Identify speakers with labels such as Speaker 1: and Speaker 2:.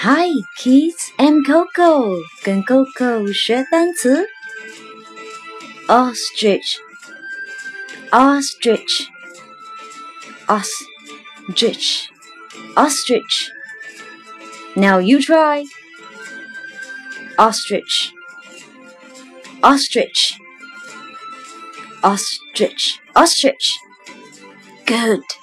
Speaker 1: Hi, kids! I'm Coco，跟 Coco 学单词。Ostrich, ostrich, ostrich, ostrich. Now you try. Ostrich, ostrich, ostrich, ostrich. Good.